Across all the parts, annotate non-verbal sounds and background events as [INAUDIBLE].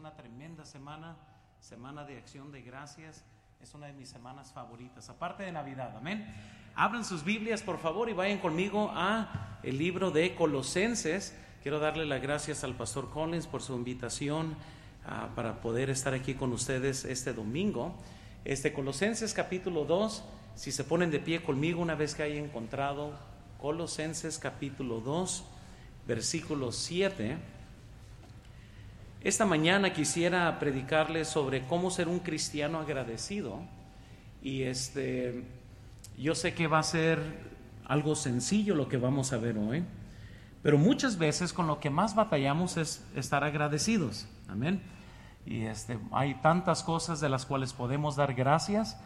una tremenda semana, semana de acción de gracias. Es una de mis semanas favoritas, aparte de Navidad, amén. Abran sus Biblias, por favor, y vayan conmigo a el libro de Colosenses. Quiero darle las gracias al pastor Collins por su invitación ah, para poder estar aquí con ustedes este domingo. Este Colosenses capítulo 2, si se ponen de pie conmigo una vez que haya encontrado Colosenses capítulo 2, versículo 7. Esta mañana quisiera predicarles sobre cómo ser un cristiano agradecido y este yo sé que va a ser algo sencillo lo que vamos a ver hoy, pero muchas veces con lo que más batallamos es estar agradecidos. Amén. Y este hay tantas cosas de las cuales podemos dar gracias.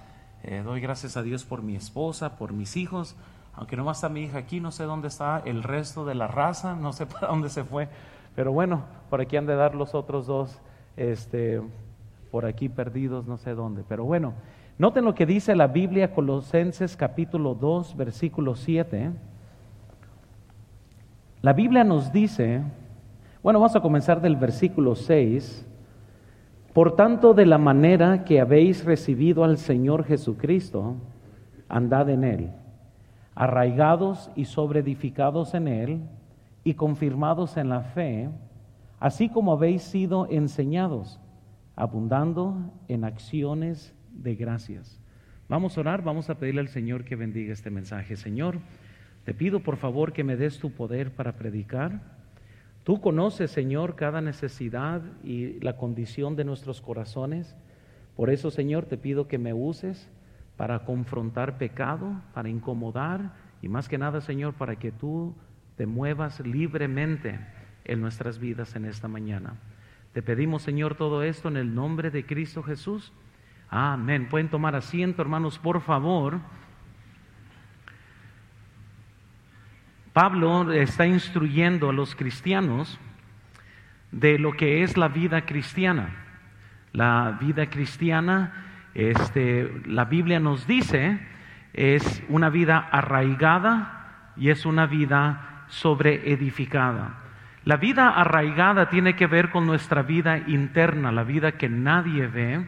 Eh, doy gracias a Dios por mi esposa, por mis hijos, aunque no está mi hija aquí, no sé dónde está el resto de la raza, no sé [LAUGHS] para dónde se fue. Pero bueno, por aquí han de dar los otros dos, este, por aquí perdidos, no sé dónde. Pero bueno, noten lo que dice la Biblia, Colosenses capítulo 2, versículo 7. La Biblia nos dice, bueno, vamos a comenzar del versículo 6. Por tanto, de la manera que habéis recibido al Señor Jesucristo, andad en Él, arraigados y sobreedificados en Él y confirmados en la fe, así como habéis sido enseñados, abundando en acciones de gracias. Vamos a orar, vamos a pedirle al Señor que bendiga este mensaje. Señor, te pido por favor que me des tu poder para predicar. Tú conoces, Señor, cada necesidad y la condición de nuestros corazones. Por eso, Señor, te pido que me uses para confrontar pecado, para incomodar y más que nada, Señor, para que tú te muevas libremente en nuestras vidas en esta mañana. Te pedimos, Señor, todo esto en el nombre de Cristo Jesús. Amén. Pueden tomar asiento, hermanos, por favor. Pablo está instruyendo a los cristianos de lo que es la vida cristiana. La vida cristiana, este, la Biblia nos dice, es una vida arraigada y es una vida sobre edificada. La vida arraigada tiene que ver con nuestra vida interna, la vida que nadie ve.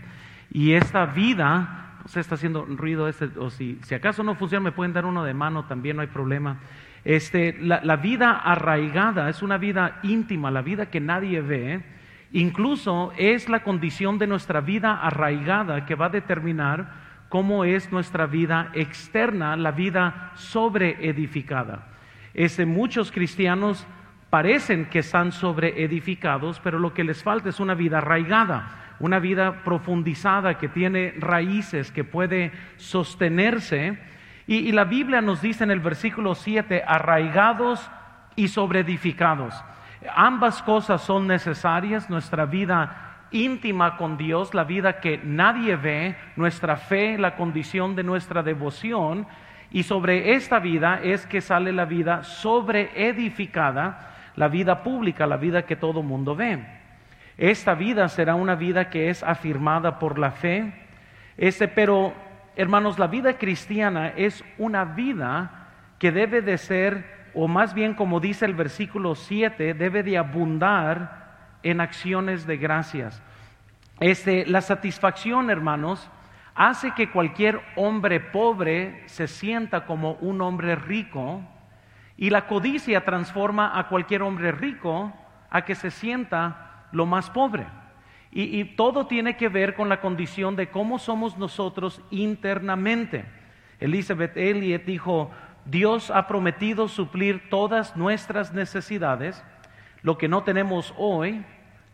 Y esta vida, se está haciendo ruido este, o si, si acaso no funciona, me pueden dar uno de mano, también no hay problema. Este, la, la vida arraigada es una vida íntima, la vida que nadie ve. Incluso es la condición de nuestra vida arraigada que va a determinar cómo es nuestra vida externa, la vida sobreedificada muchos cristianos parecen que están sobre edificados, pero lo que les falta es una vida arraigada, una vida profundizada que tiene raíces, que puede sostenerse. Y, la Biblia nos dice en el versículo 7, arraigados y sobre edificados. Ambas cosas son necesarias, nuestra vida íntima con Dios, la vida que nadie ve, nuestra fe, la condición de nuestra devoción, y sobre esta vida es que sale la vida sobre edificada, la vida pública, la vida que todo mundo ve. Esta vida será una vida que es afirmada por la fe. Este, pero, hermanos, la vida cristiana es una vida que debe de ser, o más bien como dice el versículo 7, debe de abundar en acciones de gracias. Este, la satisfacción, hermanos, hace que cualquier hombre pobre se sienta como un hombre rico y la codicia transforma a cualquier hombre rico a que se sienta lo más pobre. Y, todo tiene que ver con la condición de cómo somos nosotros internamente. Elizabeth Elliot dijo, Dios ha prometido suplir todas nuestras necesidades, lo que no tenemos hoy,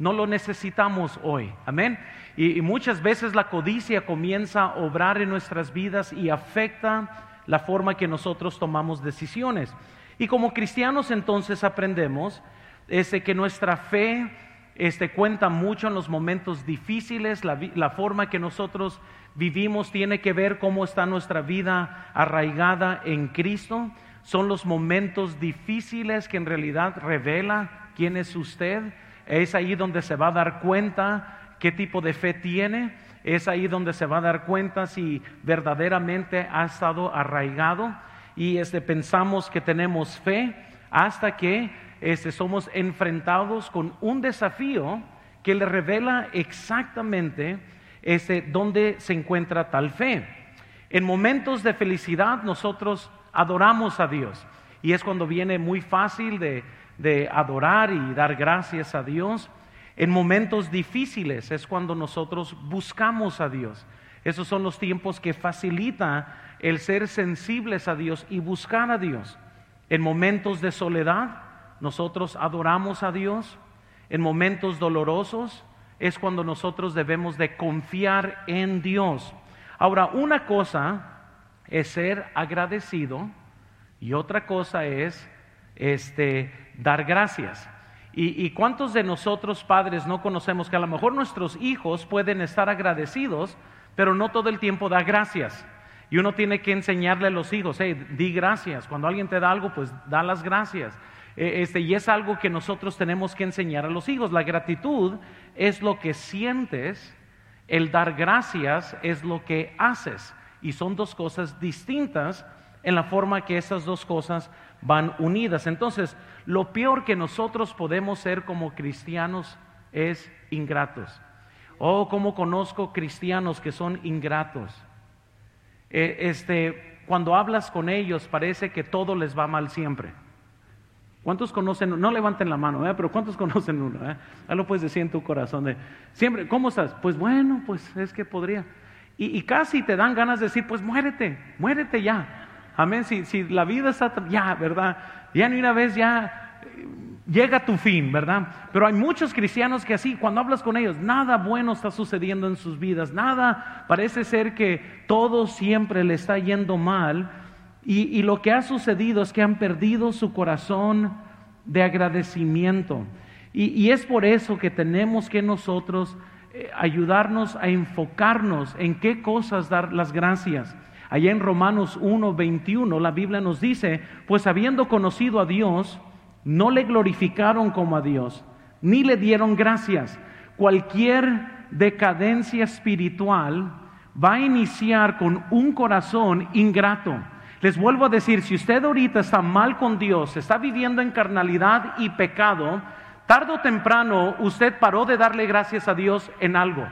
no lo necesitamos hoy. Amén. Y, muchas veces la codicia comienza a obrar en nuestras vidas y afecta la forma que nosotros tomamos decisiones. Y como cristianos entonces aprendemos este, que nuestra fe este, cuenta mucho en los momentos difíciles, la, la forma que nosotros vivimos tiene que ver cómo está nuestra vida arraigada en Cristo. Son los momentos difíciles que en realidad revela quién es usted. Es ahí donde se va a dar cuenta qué tipo de fe tiene, es ahí donde se va a dar cuenta si verdaderamente ha estado arraigado y este, pensamos que tenemos fe hasta que este, somos enfrentados con un desafío que le revela exactamente ese, dónde se encuentra tal fe. En momentos de felicidad nosotros adoramos a Dios y es cuando viene muy fácil de, de adorar y dar gracias a Dios. En momentos difíciles es cuando nosotros buscamos a Dios. Esos son los tiempos que facilita el ser sensibles a Dios y buscar a Dios. En momentos de soledad, nosotros adoramos a Dios. En momentos dolorosos es cuando nosotros debemos de confiar en Dios. Ahora, una cosa es ser agradecido y otra cosa es este, dar gracias. ¿Y, cuántos de nosotros padres no conocemos que a lo mejor nuestros hijos pueden estar agradecidos, pero no todo el tiempo da gracias? Y uno tiene que enseñarle a los hijos, hey, di gracias. Cuando alguien te da algo, pues da las gracias. E, este, y es algo que nosotros tenemos que enseñar a los hijos. La gratitud es lo que sientes, el dar gracias es lo que haces. Y son dos cosas distintas en la forma que esas dos cosas van unidas. Entonces, lo peor que nosotros podemos ser como cristianos es ingratos. Oh, como conozco cristianos que son ingratos. Eh, este, cuando hablas con ellos parece que todo les va mal siempre. ¿Cuántos conocen? No levanten la mano, ¿eh? pero ¿cuántos [LAUGHS] conocen uno? Eh? Ahí lo puedes decir en tu corazón. De, siempre, ¿cómo estás? Pues bueno, pues es que podría. Y, y, casi te dan ganas de decir, pues muérete, muérete ya. Amén. Si, si la vida está ya, ¿verdad? Ya ni una vez ya eh, llega a tu fin, ¿verdad? Pero hay muchos cristianos que así, cuando hablas con ellos, nada bueno está sucediendo en sus vidas, nada, parece ser que todo siempre le está yendo mal. Y, lo que ha sucedido es que han perdido su corazón de agradecimiento. Y, y es por eso que tenemos que nosotros eh, ayudarnos a enfocarnos en qué cosas dar las gracias. Allá en Romanos 1, 21, la Biblia nos dice, pues habiendo conocido a Dios, no le glorificaron como a Dios, ni le dieron gracias. Cualquier decadencia espiritual va a iniciar con un corazón ingrato. Les vuelvo a decir, si usted ahorita está mal con Dios, está viviendo en carnalidad y pecado, tarde o temprano usted paró de darle gracias a Dios en algo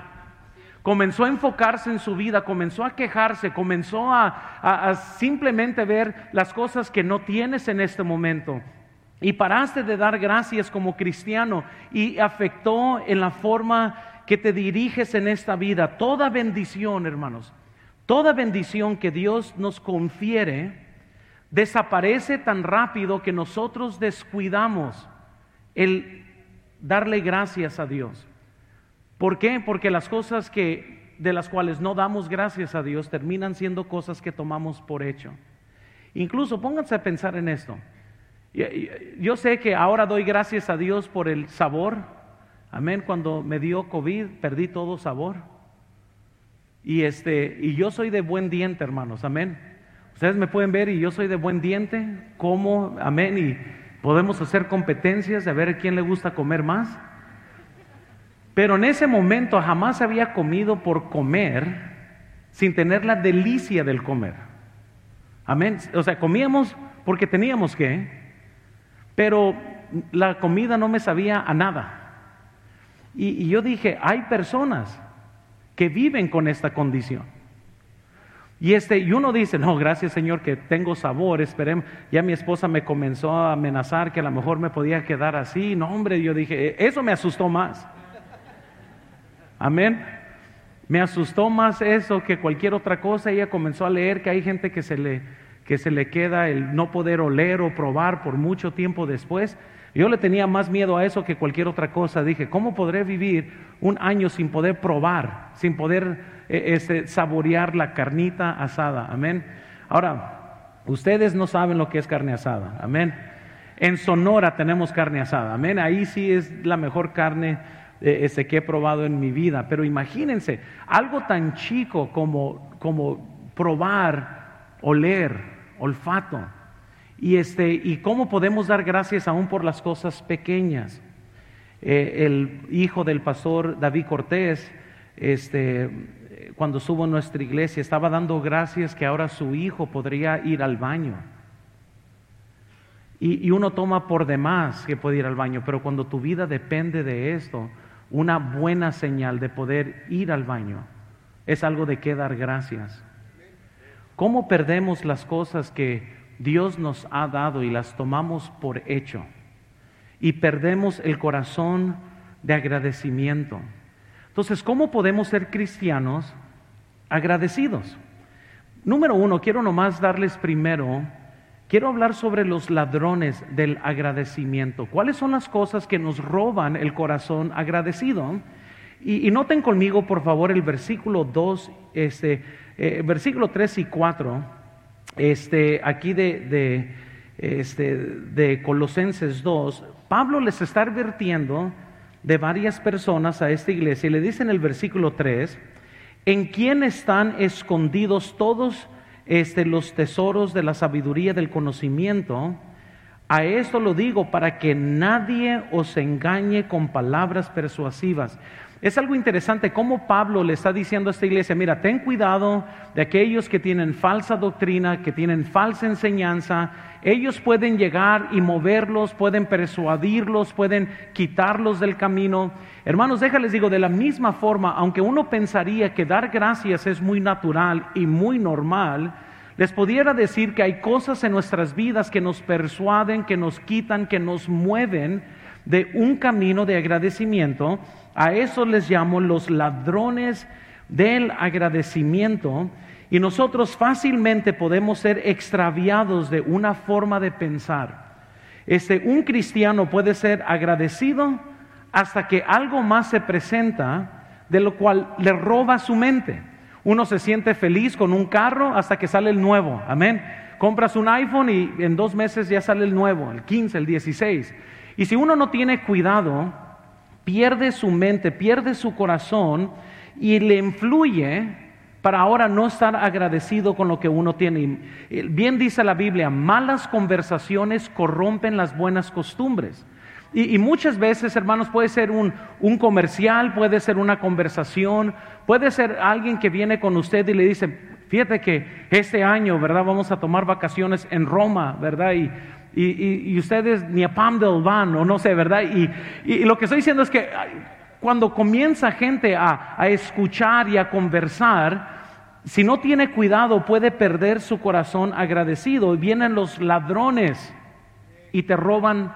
comenzó a enfocarse en su vida, comenzó a quejarse, comenzó a, simplemente ver las cosas que no tienes en este momento. Y paraste de dar gracias como cristiano y afectó en la forma que te diriges en esta vida. Toda bendición, hermanos, toda bendición que Dios nos confiere, desaparece tan rápido que nosotros descuidamos el darle gracias a Dios. ¿Por qué? Porque las cosas que de las cuales no damos gracias a Dios terminan siendo cosas que tomamos por hecho. Incluso pónganse a pensar en esto. Yo sé que ahora doy gracias a Dios por el sabor. Amén. Cuando me dio COVID perdí todo sabor. Y este y yo soy de buen diente, hermanos. Amén. Ustedes me pueden ver y yo soy de buen diente, como, amén, y podemos hacer competencias de ver quién le gusta comer más. Pero en ese momento jamás había comido por comer sin tener la delicia del comer. Amén. O sea, comíamos porque teníamos que, pero la comida no me sabía a nada. Y, yo dije, hay personas que viven con esta condición. Y, este, y uno dice, no, gracias Señor que tengo sabor, esperemos. Ya mi esposa me comenzó a amenazar que a lo mejor me podía quedar así. No, hombre, yo dije, eso me asustó más. Amén. Me asustó más eso que cualquier otra cosa. Ella comenzó a leer que hay gente que se le, que se le queda el no poder oler o probar por mucho tiempo después. Yo le tenía más miedo a eso que cualquier otra cosa. Dije, ¿cómo podré vivir un año sin poder probar, sin poder e, este, saborear la carnita asada? Amén. Ahora, ustedes no saben lo que es carne asada. Amén. En Sonora tenemos carne asada. Amén. Ahí sí es la mejor carne eh, ese que he probado en mi vida. Pero imagínense, algo tan chico como, como probar, oler, olfato. Y, este, y cómo podemos dar gracias aún por las cosas pequeñas. Eh, el hijo del pastor David Cortés, este, cuando estuvo en nuestra iglesia, estaba dando gracias que ahora su hijo podría ir al baño. Y, uno toma por demás que puede ir al baño, pero cuando tu vida depende de esto, una buena señal de poder ir al baño. Es algo de qué dar gracias. ¿Cómo perdemos las cosas que Dios nos ha dado y las tomamos por hecho? Y perdemos el corazón de agradecimiento. Entonces, ¿cómo podemos ser cristianos agradecidos? Número uno, quiero nomás darles primero, quiero hablar sobre los ladrones del agradecimiento. ¿Cuáles son las cosas que nos roban el corazón agradecido? Y, noten conmigo, por favor, el versículo 2, este, eh, versículo 3 y 4, este, aquí de, de, este, de Colosenses 2, Pablo les está advirtiendo de varias personas a esta iglesia y le dice en el versículo 3, en quién están escondidos todos este, los tesoros de la sabiduría del conocimiento. A esto lo digo para que nadie os engañe con palabras persuasivas. Es algo interesante cómo Pablo le está diciendo a esta iglesia, mira, ten cuidado de aquellos que tienen falsa doctrina, que tienen falsa enseñanza. Ellos pueden llegar y moverlos, pueden persuadirlos, pueden quitarlos del camino. Hermanos, déjales digo, de la misma forma, aunque uno pensaría que dar gracias es muy natural y muy normal, les pudiera decir que hay cosas en nuestras vidas que nos persuaden, que nos quitan, que nos mueven de un camino de agradecimiento a eso les llamo los ladrones del agradecimiento. Y nosotros fácilmente podemos ser extraviados de una forma de pensar. Este, un cristiano puede ser agradecido hasta que algo más se presenta de lo cual le roba su mente. Uno se siente feliz con un carro hasta que sale el nuevo. Amén. Compras un iPhone y en dos meses ya sale el nuevo, el 15, el 16. Y si uno no tiene cuidado, pierde su mente, pierde su corazón y le influye para ahora no estar agradecido con lo que uno tiene. Bien dice la Biblia, malas conversaciones corrompen las buenas costumbres. Y, muchas veces, hermanos, puede ser un, un, comercial, puede ser una conversación, puede ser alguien que viene con usted y le dice, fíjate que este año, ¿verdad? Vamos a tomar vacaciones en Roma, ¿verdad? Y y, ustedes ni a Pamdel van o no sé, ¿verdad? Y, lo que estoy diciendo es que cuando comienza gente a, a escuchar y a conversar, si no tiene cuidado puede perder su corazón agradecido y vienen los ladrones y te roban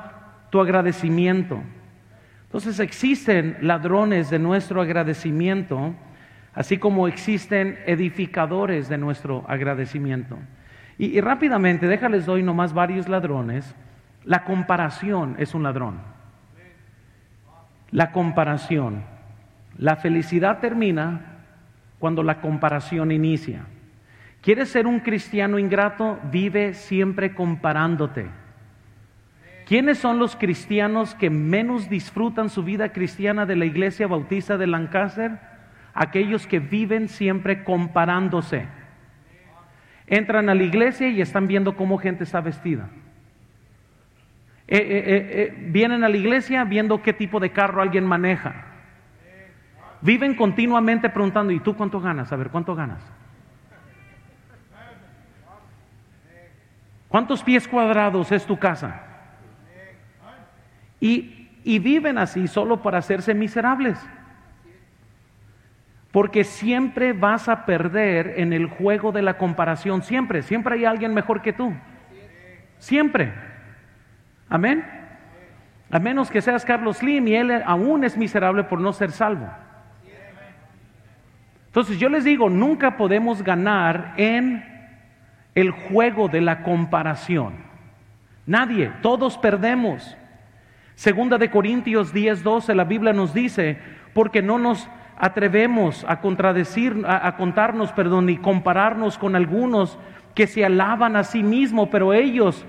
tu agradecimiento. Entonces existen ladrones de nuestro agradecimiento, así como existen edificadores de nuestro agradecimiento. Y, rápidamente, déjales doy nomás varios ladrones. La comparación es un ladrón. La comparación. La felicidad termina cuando la comparación inicia. ¿Quieres ser un cristiano ingrato? Vive siempre comparándote. ¿Quiénes son los cristianos que menos disfrutan su vida cristiana de la iglesia bautista de Lancaster? Aquellos que viven siempre comparándose. Entran a la iglesia y están viendo cómo gente está vestida. Eh, eh, eh, vienen a la iglesia viendo qué tipo de carro alguien maneja. Viven continuamente preguntando, ¿y tú cuánto ganas? A ver, ¿cuánto ganas? ¿Cuántos pies cuadrados es tu casa? Y, y viven así solo para hacerse miserables. Porque siempre vas a perder en el juego de la comparación. Siempre, siempre hay alguien mejor que tú. Siempre. Amén. A menos que seas Carlos Slim y él aún es miserable por no ser salvo. Entonces yo les digo, nunca podemos ganar en el juego de la comparación. Nadie, todos perdemos. Segunda de Corintios 10, 12, la Biblia nos dice, porque no nos atrevemos a contradecir, a, contarnos, perdón, y compararnos con algunos que se alaban a sí mismos, pero ellos,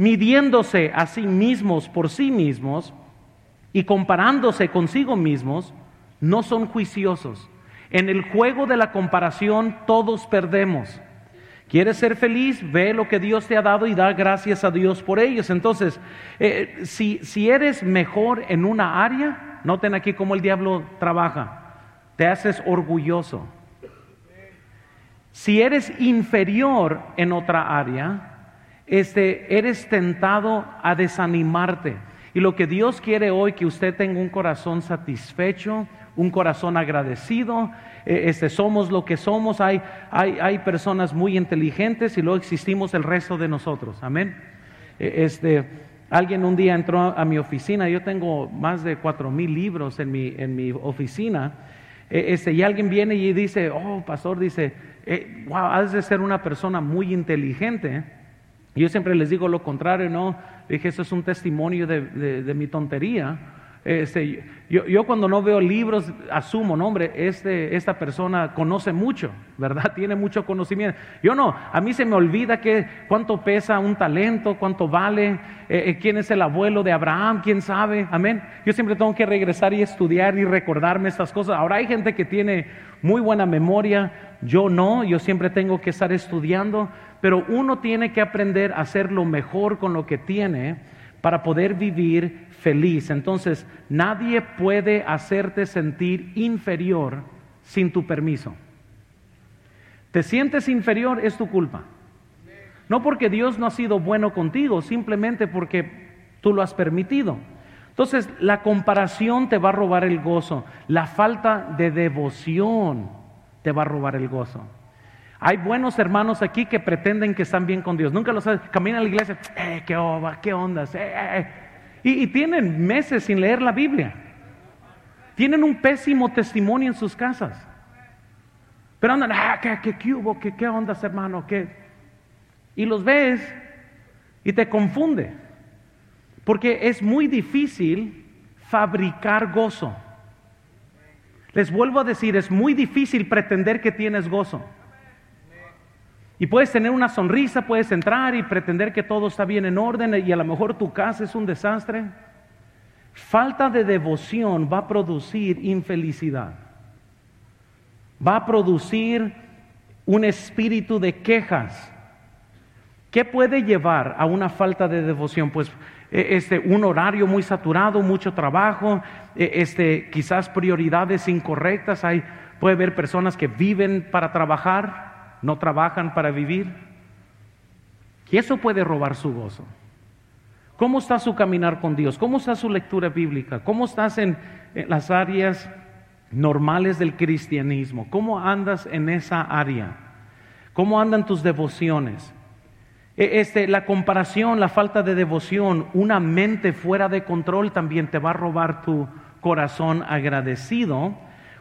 midiéndose a sí mismos por sí mismos y comparándose consigo mismos, no son juiciosos. En el juego de la comparación todos perdemos. ¿Quieres ser feliz? Ve lo que Dios te ha dado y da gracias a Dios por ellos. Entonces, eh, si, si eres mejor en una área, noten aquí cómo el diablo trabaja te haces orgulloso. Si eres inferior en otra área, este, eres tentado a desanimarte. Y lo que Dios quiere hoy, que usted tenga un corazón satisfecho, un corazón agradecido. Eh, este, somos lo que somos. Hay, hay, hay, personas muy inteligentes y luego existimos el resto de nosotros. Amén. Eh, este, alguien un día entró a, mi oficina. Yo tengo más de cuatro mil libros en mi, en mi oficina. Eh, este, y alguien viene y dice, oh, pastor, dice, wow, has de ser una persona muy inteligente. Yo siempre les digo lo contrario, no, dije, eso es un testimonio de, mi tontería. Este, yo, cuando no veo libros asumo, no hombre, este, esta persona conoce mucho, ¿verdad? [LAUGHS] Tiene mucho conocimiento. Yo no, a mí se me olvida que cuánto pesa un talento, cuánto vale, eh, eh, quién es el abuelo de Abraham, quién sabe, amén. Yo siempre tengo que regresar y estudiar y recordarme estas cosas. Ahora hay gente que tiene muy buena memoria, yo no, yo siempre tengo que estar estudiando, pero uno tiene que aprender a hacer lo mejor con lo que tiene para poder vivir feliz. Entonces, nadie puede hacerte sentir inferior sin tu permiso. Te sientes inferior, es tu culpa. No porque Dios no ha sido bueno contigo, simplemente porque tú lo has permitido. Entonces, la comparación te va a robar el gozo. La falta de devoción te va a robar el gozo. Hay buenos hermanos aquí que pretenden que están bien con Dios. Nunca lo saben. Caminan a la iglesia, eh, qué ova, qué ondas. Eh, eh, y, tienen meses sin leer la Biblia. Tienen un pésimo testimonio en sus casas. Pero andan, ah, ¿qué, qué, hubo? ¿Qué, ¿Qué ondas, hermano? ¿Qué? Y los ves y te confunde. Porque es muy difícil fabricar gozo. Les vuelvo a decir, es muy difícil pretender que tienes gozo. Y puedes tener una sonrisa, puedes entrar y pretender que todo está bien en orden y a lo mejor tu casa es un desastre. Falta de devoción va a producir infelicidad. Va a producir un espíritu de quejas. ¿Qué puede llevar a una falta de devoción? Pues e, este, un horario muy saturado, mucho trabajo, e, este, quizás prioridades incorrectas. Hay, puede haber personas que viven para trabajar, no trabajan para vivir. Y eso puede robar su gozo. ¿Cómo está su caminar con Dios? ¿Cómo está su lectura bíblica? ¿Cómo estás en, las áreas normales del cristianismo? ¿Cómo andas en esa área? ¿Cómo andan tus devociones? E, este, la comparación, la falta de devoción, una mente fuera de control también te va a robar tu corazón agradecido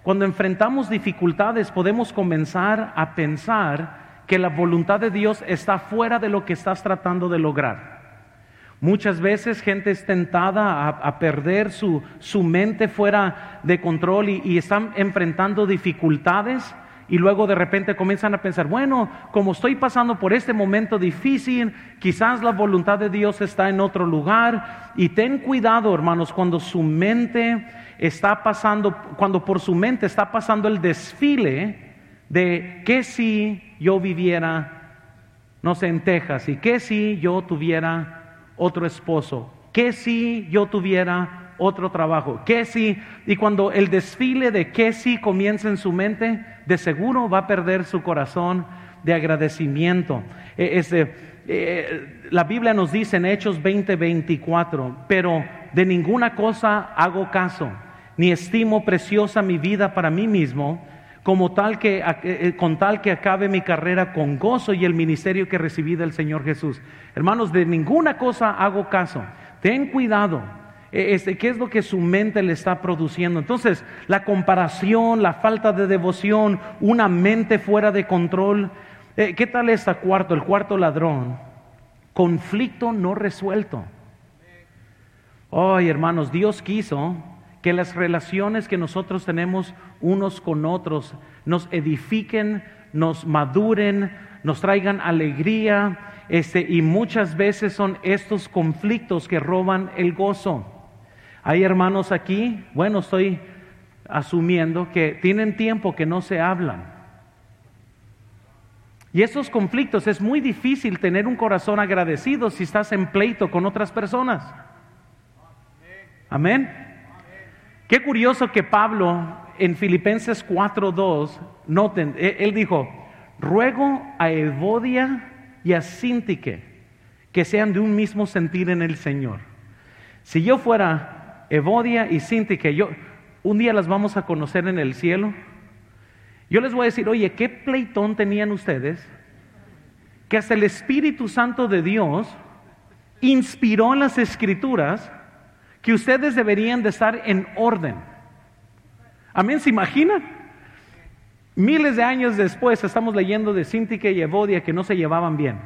cuando enfrentamos dificultades podemos comenzar a pensar que la voluntad de Dios está fuera de lo que estás tratando de lograr. Muchas veces gente es tentada a, perder su, mente fuera de control y, y están enfrentando dificultades y luego de repente comienzan a pensar, bueno, como estoy pasando por este momento difícil, quizás la voluntad de Dios está en otro lugar. Y ten cuidado, hermanos, cuando su mente está pasando, cuando por su mente está pasando el desfile de que si yo viviera, no sé, en Texas, y que si yo tuviera otro esposo, que si yo tuviera otro trabajo, que si, y cuando el desfile de que si comienza en su mente, de seguro va a perder su corazón de agradecimiento. E, eh, la Biblia nos dice en Hechos 20, 24, pero de ninguna cosa hago caso ni estimo preciosa mi vida para mí mismo, como tal que, eh, eh, con tal que acabe mi carrera con gozo y el ministerio que recibí del Señor Jesús. Hermanos, de ninguna cosa hago caso. Ten cuidado. E, este, ¿Qué es lo que su mente le está produciendo? Entonces, la comparación, la falta de devoción, una mente fuera de control. Eh, ¿Qué tal esta cuarto? El cuarto ladrón. Conflicto no resuelto. Ay, hermanos, Dios quiso que las relaciones que nosotros tenemos unos con otros nos edifiquen, nos maduren, nos traigan alegría, este, y muchas veces son estos conflictos que roban el gozo. Hay hermanos aquí, bueno, estoy asumiendo que tienen tiempo que no se hablan. Y esos conflictos es muy difícil tener un corazón agradecido si estás en pleito con otras personas. Amén. Qué curioso que Pablo en Filipenses 4:2, noten, e, él dijo, ruego a Evodia y a Sintique que sean de un mismo sentir en el Señor. Si yo fuera Evodia y Cinti, que yo un día las vamos a conocer en el cielo, yo les voy a decir, oye, ¿qué pleitón tenían ustedes? Que hasta el Espíritu Santo de Dios inspiró en las escrituras ustedes deberían de estar en orden. Amén, ¿se imaginan? Miles de años después estamos leyendo de Sintique y Evodia que no se llevaban bien.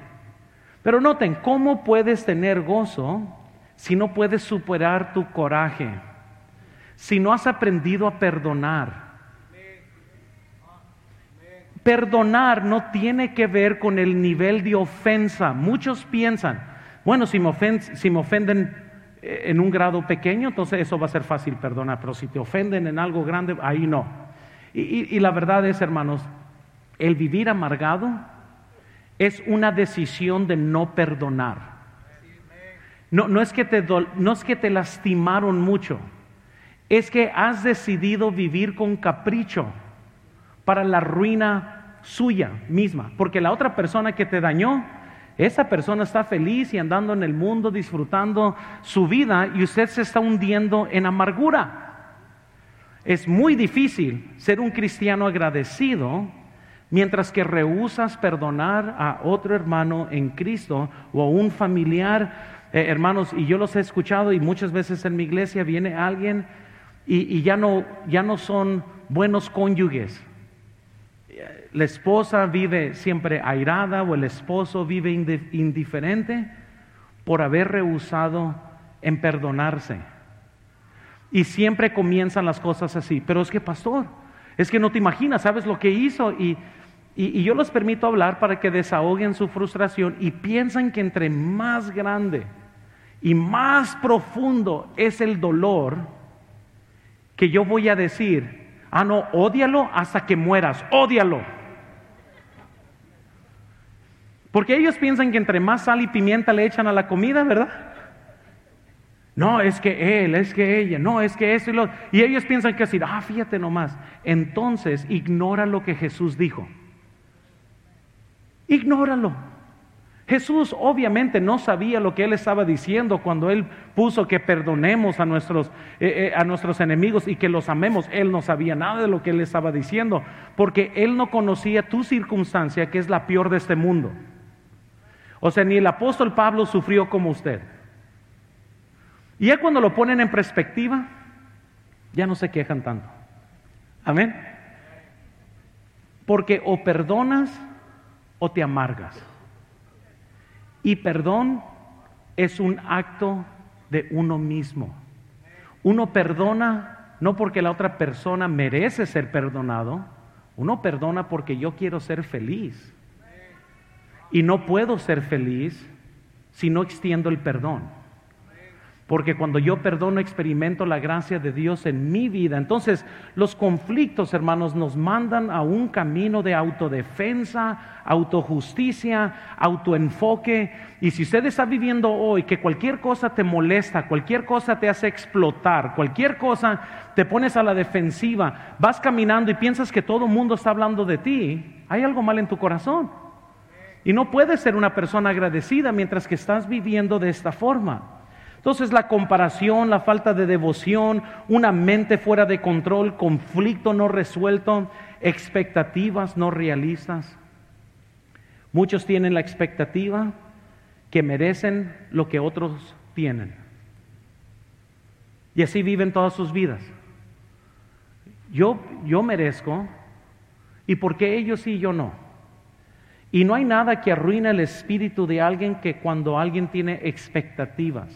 Pero noten, ¿cómo puedes tener gozo si no puedes superar tu coraje? Si no has aprendido a perdonar. Perdonar no tiene que ver con el nivel de ofensa. Muchos piensan, bueno, si me, ofenden, eh, en un grado pequeño, entonces eso va a ser fácil perdonar, pero si te ofenden en algo grande, ahí no. Y, la verdad es, hermanos, el vivir amargado es una decisión de no perdonar. No, no, es que te, no es que te lastimaron mucho, es que has decidido vivir con capricho para la ruina suya misma, porque la otra persona que te dañó esa persona está feliz y andando en el mundo disfrutando su vida y usted se está hundiendo en amargura. Es muy difícil ser un cristiano agradecido mientras que rehusas perdonar a otro hermano en Cristo o a un familiar. Eh, hermanos, y yo los he escuchado y muchas veces en mi iglesia viene alguien y, ya, no, ya no son buenos cónyuges la esposa vive siempre airada o el esposo vive indiferente por haber rehusado en perdonarse. Y siempre comienzan las cosas así. Pero es que, pastor, es que no te imaginas, ¿sabes lo que hizo? Y, y, yo les permito hablar para que desahoguen su frustración y piensan que entre más grande y más profundo es el dolor, que yo voy a decir, ah, no, ódialo hasta que mueras, ódialo. Porque ellos piensan que entre más sal y pimienta le echan a la comida, ¿verdad? No, es que él, es que ella, no, es que eso y lo. Y ellos piensan que así, ah, fíjate nomás. Entonces, ignora lo que Jesús dijo. Ignóralo. Jesús obviamente no sabía lo que él estaba diciendo cuando él puso que perdonemos a nuestros, eh, eh, a nuestros enemigos y que los amemos. Él no sabía nada de lo que él estaba diciendo, porque él no conocía tu circunstancia, que es la peor de este mundo. O sea, ni el apóstol Pablo sufrió como usted. Y ya cuando lo ponen en perspectiva, ya no se quejan tanto. Amén. Porque o perdonas o te amargas. Y perdón es un acto de uno mismo. Uno perdona no porque la otra persona merece ser perdonado, uno perdona porque yo quiero ser feliz. Y no puedo ser feliz si no extiendo el perdón. Porque cuando yo perdono experimento la gracia de Dios en mi vida. Entonces los conflictos, hermanos, nos mandan a un camino de autodefensa, autojusticia, autoenfoque. Y si usted está viviendo hoy que cualquier cosa te molesta, cualquier cosa te hace explotar, cualquier cosa te pones a la defensiva, vas caminando y piensas que todo el mundo está hablando de ti, hay algo mal en tu corazón. Y no puedes ser una persona agradecida mientras que estás viviendo de esta forma. Entonces la comparación, la falta de devoción, una mente fuera de control, conflicto no resuelto, expectativas no realistas. Muchos tienen la expectativa que merecen lo que otros tienen. Y así viven todas sus vidas. Yo, yo merezco, ¿y por qué ellos sí y yo no? Y no hay nada que arruine el espíritu de alguien que cuando alguien tiene expectativas.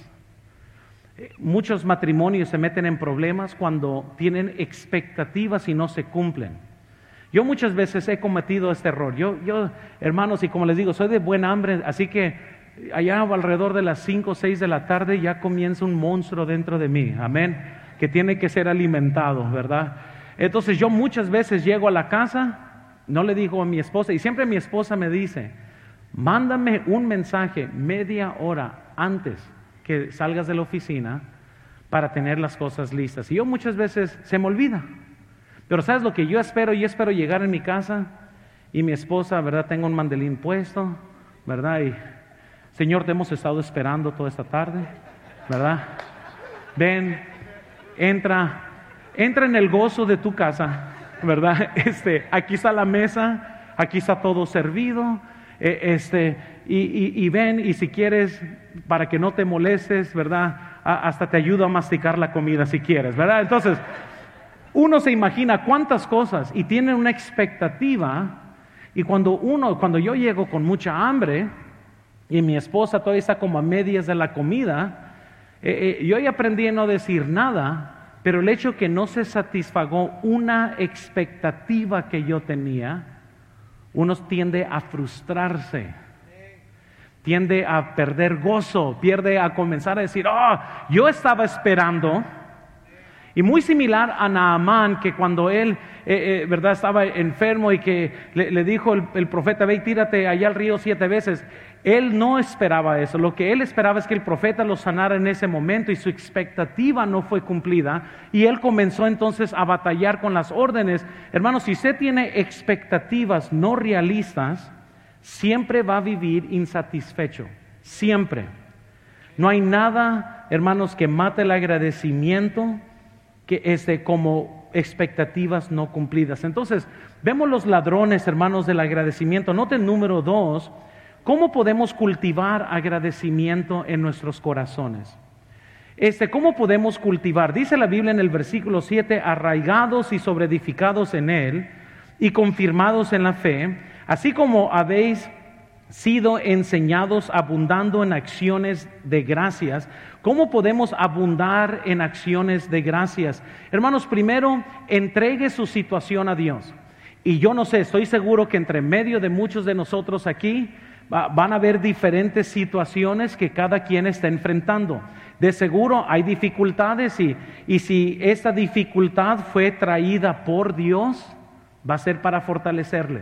Muchos matrimonios se meten en problemas cuando tienen expectativas y no se cumplen. Yo muchas veces he cometido este error. Yo, yo, hermanos, y como les digo, soy de buen hambre, así que allá alrededor de las 5 o 6 de la tarde ya comienza un monstruo dentro de mí, amén, que tiene que ser alimentado, ¿verdad? Entonces yo muchas veces llego a la casa no le digo a mi esposa, y siempre mi esposa me dice, mándame un mensaje media hora antes que salgas de la oficina para tener las cosas listas. Y yo muchas veces se me olvida. Pero ¿sabes lo que yo espero? Yo espero llegar en mi casa y mi esposa, ¿verdad? Tengo un mandelín puesto, ¿verdad? Y Señor, te hemos estado esperando toda esta tarde, ¿verdad? ven, entra, entra en el gozo de tu casa, ¿verdad? [LAUGHS] Este, aquí está la mesa, aquí está todo servido, eh, este, y, ven, y si quieres, para que no te molestes, ¿verdad? hasta te ayudo a masticar la comida si quieres, ¿verdad? Entonces, uno se imagina cuántas cosas y tiene una expectativa, y cuando uno, cuando yo llego con mucha hambre, y mi esposa todavía está como a medias de la comida, eh, eh, yo ya aprendí a no decir nada, pero el hecho que no se satisfagó una expectativa que yo tenía, uno tiende a frustrarse, tiende a perder gozo, pierde a comenzar a decir, oh, yo estaba esperando. Y muy similar a Naamán, que cuando él, eh, ¿verdad?, estaba enfermo y que le, dijo el, el, profeta, ve y tírate allá al río siete veces. Él no esperaba eso. Lo que él esperaba es que el profeta lo sanara en ese momento y su expectativa no fue cumplida. Y él comenzó entonces a batallar con las órdenes. Hermanos, si usted tiene expectativas no realistas, siempre va a vivir insatisfecho. Siempre. No hay nada, hermanos, que mate el agradecimiento que es de como expectativas no cumplidas. Entonces, vemos los ladrones, hermanos, del agradecimiento. Noten número dos ¿Cómo podemos cultivar agradecimiento en nuestros corazones? Este, ¿Cómo podemos cultivar? Dice la Biblia en el versículo 7, arraigados y sobreedificados en Él y confirmados en la fe, así como habéis sido enseñados abundando en acciones de gracias. ¿Cómo podemos abundar en acciones de gracias? Hermanos, primero, entregue su situación a Dios. Y yo no sé, estoy seguro que entre medio de muchos de nosotros aquí, van a haber diferentes situaciones que cada quien está enfrentando. De seguro hay dificultades y, y si esta dificultad fue traída por Dios, va a ser para fortalecerle.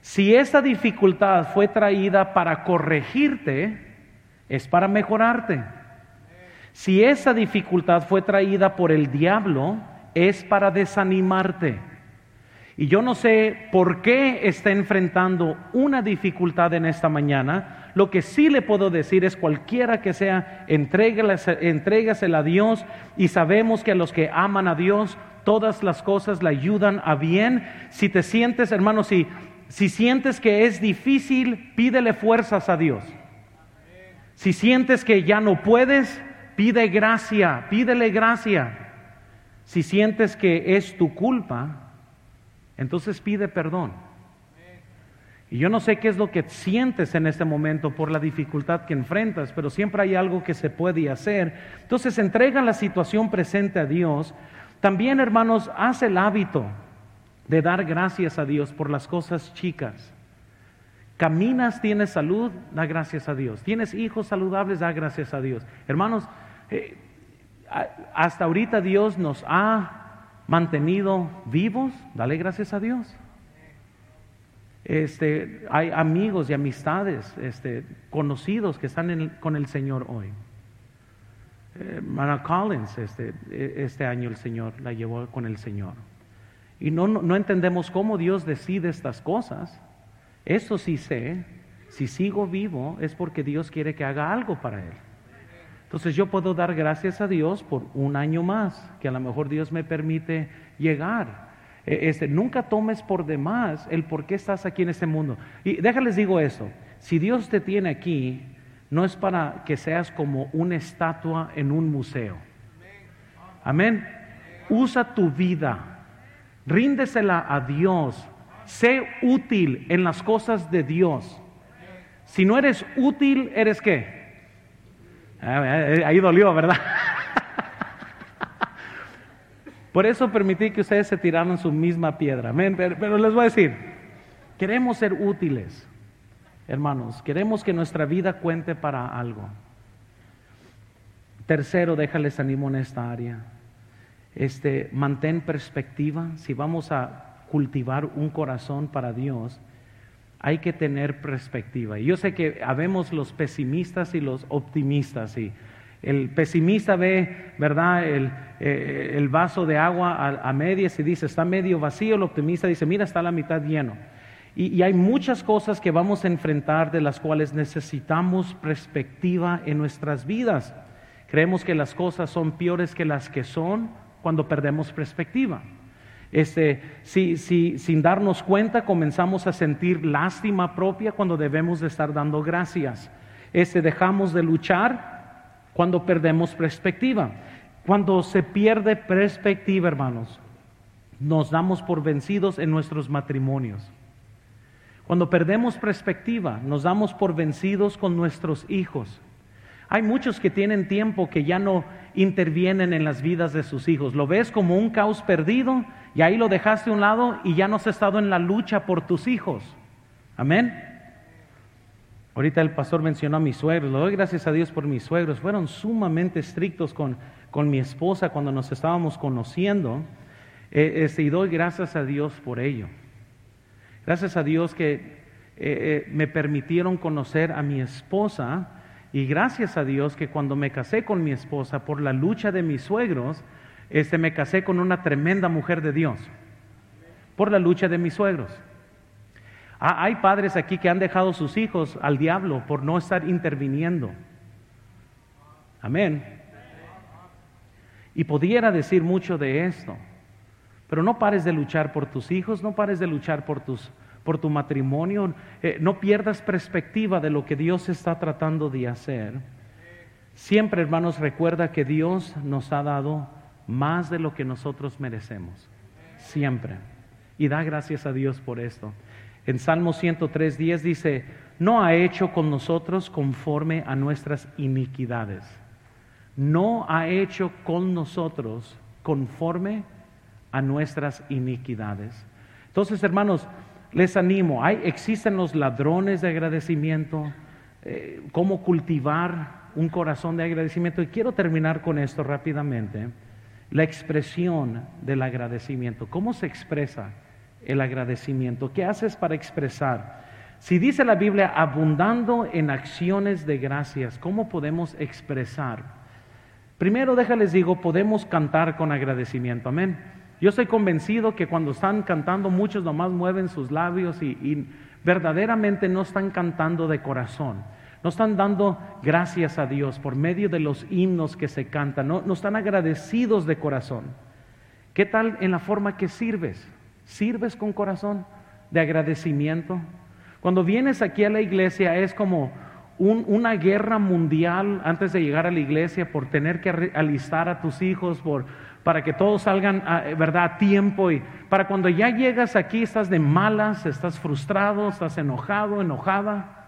Si esta dificultad fue traída para corregirte, es para mejorarte. Si esa dificultad fue traída por el diablo, es para desanimarte. Y yo no sé por qué está enfrentando una dificultad en esta mañana. Lo que sí le puedo decir es cualquiera que sea, entrégasela a Dios y sabemos que a los que aman a Dios todas las cosas le ayudan a bien. Si te sientes, hermano, si, si sientes que es difícil, pídele fuerzas a Dios. Si sientes que ya no puedes, pide gracia, pídele gracia. Si sientes que es tu culpa, entonces pide perdón. Y yo no sé qué es lo que sientes en este momento por la dificultad que enfrentas, pero siempre hay algo que se puede hacer. Entonces entrega la situación presente a Dios. También, hermanos, haz el hábito de dar gracias a Dios por las cosas chicas. Caminas, tienes salud, da gracias a Dios. Tienes hijos saludables, da gracias a Dios. Hermanos, eh, hasta ahorita Dios nos ha mantenido vivos, dale gracias a Dios. Este, hay amigos y amistades este, conocidos que están con el Señor hoy. Eh, Collins, este, e, este año el Señor la llevó con el Señor. Y no, no entendemos cómo Dios decide estas cosas. Eso sí sé, si sigo vivo es porque Dios quiere que haga algo para Él. Entonces yo puedo dar gracias a Dios por un año más, que a lo mejor Dios me permite llegar. E, este, nunca tomes por demás el por qué estás aquí en este mundo. Y déjales digo eso, si Dios te tiene aquí, no es para que seas como una estatua en un museo. Amén. Usa tu vida, ríndesela a Dios, sé útil en las cosas de Dios. Si no eres útil, ¿eres qué? Ah, ahí dolió, ¿verdad? Por eso permití que ustedes se tiraran su misma piedra. Pero, les voy a decir, queremos ser útiles, hermanos. Queremos que nuestra vida cuente para algo. Tercero, déjales ánimo en esta área. Este, mantén perspectiva. Si vamos a cultivar un corazón para Dios, hay que tener perspectiva. Y yo sé que habemos los pesimistas y los optimistas. Y el pesimista ve, ¿verdad?, el, eh, vaso de agua a, medias y dice, está medio vacío. El optimista dice, mira, está la mitad lleno. y hay muchas cosas que vamos a enfrentar de las cuales necesitamos perspectiva en nuestras vidas. Creemos que las cosas son peores que las que son cuando perdemos perspectiva. Este, si, si, sin darnos cuenta comenzamos a sentir lástima propia cuando debemos de estar dando gracias. Este, dejamos de luchar cuando perdemos perspectiva. Cuando se pierde perspectiva, hermanos, nos damos por vencidos en nuestros matrimonios. Cuando perdemos perspectiva, nos damos por vencidos con nuestros hijos. Hay muchos que tienen tiempo que ya no intervienen en las vidas de sus hijos. Lo ves como un caos perdido y ahí lo dejaste a un lado y ya no has estado en la lucha por tus hijos. Amén. Ahorita el pastor mencionó a mis suegros. Le doy gracias a Dios por mis suegros. Fueron sumamente estrictos con, con mi esposa cuando nos estábamos conociendo. Eh, este, y doy gracias a Dios por ello. Gracias a Dios que eh, eh, me permitieron conocer a mi esposa y gracias a Dios que cuando me casé con mi esposa por la lucha de mis suegros, este, me casé con una tremenda mujer de Dios. Por la lucha de mis suegros. Ah, hay padres aquí que han dejado sus hijos al diablo por no estar interviniendo. Amén. Y pudiera decir mucho de esto. Pero no pares de luchar por tus hijos, no pares de luchar por tus por tu matrimonio. Eh, no pierdas perspectiva de lo que Dios está tratando de hacer. Siempre, hermanos, recuerda que Dios nos ha dado más de lo que nosotros merecemos. Siempre. Y da gracias a Dios por esto. En Salmo 103, 10 dice, no ha hecho con nosotros conforme a nuestras iniquidades. No ha hecho con nosotros conforme a nuestras iniquidades. Entonces, hermanos, les animo, hay, existen los ladrones de agradecimiento, eh, cómo cultivar un corazón de agradecimiento. Y quiero terminar con esto rápidamente. La expresión del agradecimiento. ¿Cómo se expresa el agradecimiento? ¿Qué haces para expresar? Si dice la Biblia, abundando en acciones de gracias, ¿cómo podemos expresar? Primero, déjales digo, podemos cantar con agradecimiento. Amén. Yo estoy convencido que cuando están cantando muchos nomás mueven sus labios y, verdaderamente no están cantando de corazón. No están dando gracias a Dios por medio de los himnos que se cantan. No, no están agradecidos de corazón. ¿Qué tal en la forma que sirves? ¿Sirves con corazón de agradecimiento? Cuando vienes aquí a la iglesia es como una guerra mundial antes de llegar a la iglesia por tener que alistar a tus hijos, por para que todos salgan a, ¿verdad? a tiempo y para cuando ya llegas aquí estás de malas, estás frustrado, estás enojado, enojada.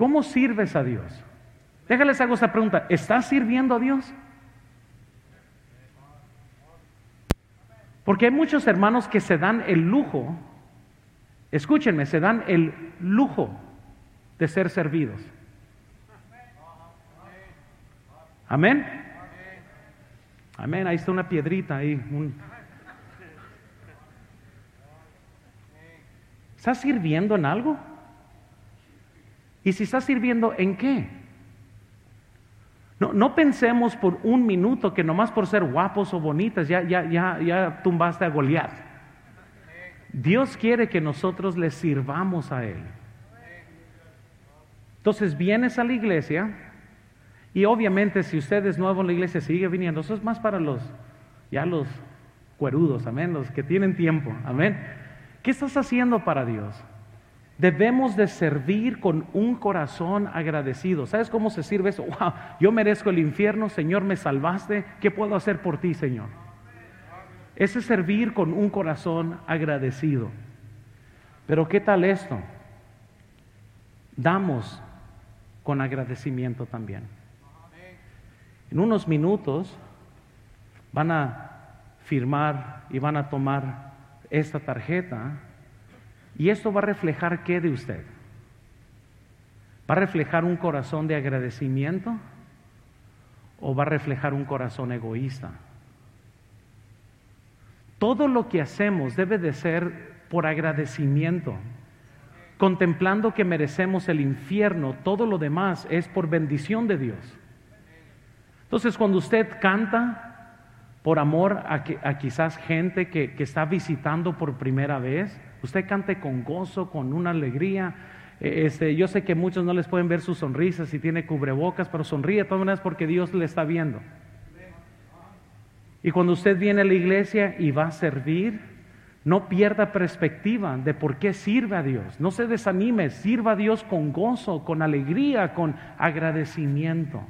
¿Cómo sirves a Dios? Déjales hago esta pregunta, ¿estás sirviendo a Dios? Porque hay muchos hermanos que se dan el lujo, escúchenme, se dan el lujo de ser servidos. Amén. Amén, ahí está una piedrita ahí. ¿Estás sirviendo en algo? Y si estás sirviendo, ¿en qué? No, no, pensemos por un minuto que nomás por ser guapos o bonitas ya, ya, ya, ya tumbaste a Goliat. Dios quiere que nosotros le sirvamos a Él. Entonces vienes a la iglesia, y obviamente si usted es nuevo en la iglesia, sigue viniendo. Eso es más para los, ya los cuerudos, amén, los que tienen tiempo, amén. ¿Qué estás haciendo para Dios? Debemos de servir con un corazón agradecido. ¿Sabes cómo se sirve eso? [LAUGHS] Wow, yo merezco el infierno, Señor, me salvaste. ¿Qué puedo hacer por ti, Señor? Ese es servir con un corazón agradecido. Pero ¿qué tal esto? Damos con agradecimiento también. En unos minutos van a firmar y van a tomar esta tarjeta y esto va a reflejar qué de usted. ¿Va a reflejar un corazón de agradecimiento o va a reflejar un corazón egoísta? Todo lo que hacemos debe de ser por agradecimiento, contemplando que merecemos el infierno, todo lo demás es por bendición de Dios. Entonces, cuando usted canta por amor a, quizás gente que, está visitando por primera vez, usted cante con gozo, con una alegría, Eh, Este, yo sé que muchos no les pueden ver sus sonrisas si tiene cubrebocas, pero sonríe de todas maneras porque Dios le está viendo. Y cuando usted viene a la iglesia y va a servir, no pierda perspectiva de por qué sirve a Dios. No se desanime, sirva a Dios con gozo, con alegría, con agradecimiento.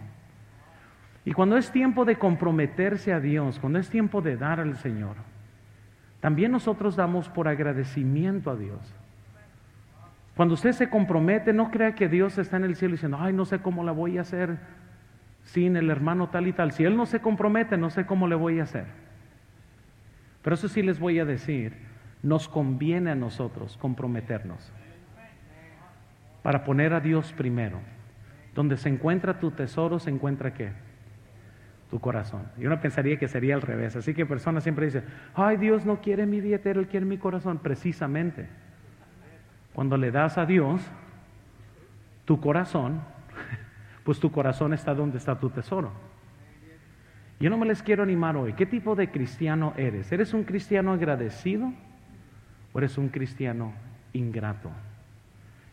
Y cuando es tiempo de comprometerse a Dios, cuando es tiempo de dar al Señor, también nosotros damos por agradecimiento a Dios. Cuando usted se compromete, no crea que Dios está en el cielo diciendo, ay, no sé cómo la voy a hacer sin el hermano tal y tal. Si Él no se compromete, no sé cómo le voy a hacer. Pero eso sí les voy a decir, nos conviene a nosotros comprometernos para poner a Dios primero. Donde se encuentra tu tesoro, se encuentra qué? Tu corazón. Yo no pensaría que sería al revés. Así que personas siempre dicen, ay, Dios no quiere mi billetera, Él quiere mi corazón. Precisamente, cuando le das a Dios tu corazón, [LAUGHS] pues tu corazón está donde está tu tesoro. Yo no me les quiero animar hoy. ¿Qué tipo de cristiano eres? ¿Eres un cristiano agradecido o eres un cristiano ingrato?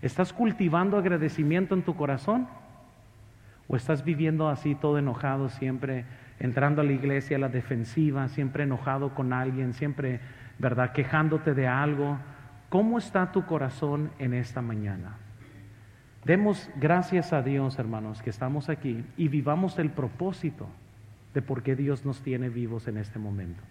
¿Estás cultivando agradecimiento en tu corazón? ¿O estás viviendo así todo enojado, siempre entrando a la iglesia a la defensiva, siempre enojado con alguien, siempre, ¿verdad?, quejándote de algo? ¿Cómo está tu corazón en esta mañana? Demos gracias a Dios, hermanos, que estamos aquí y vivamos el propósito de por qué Dios nos tiene vivos en este momento.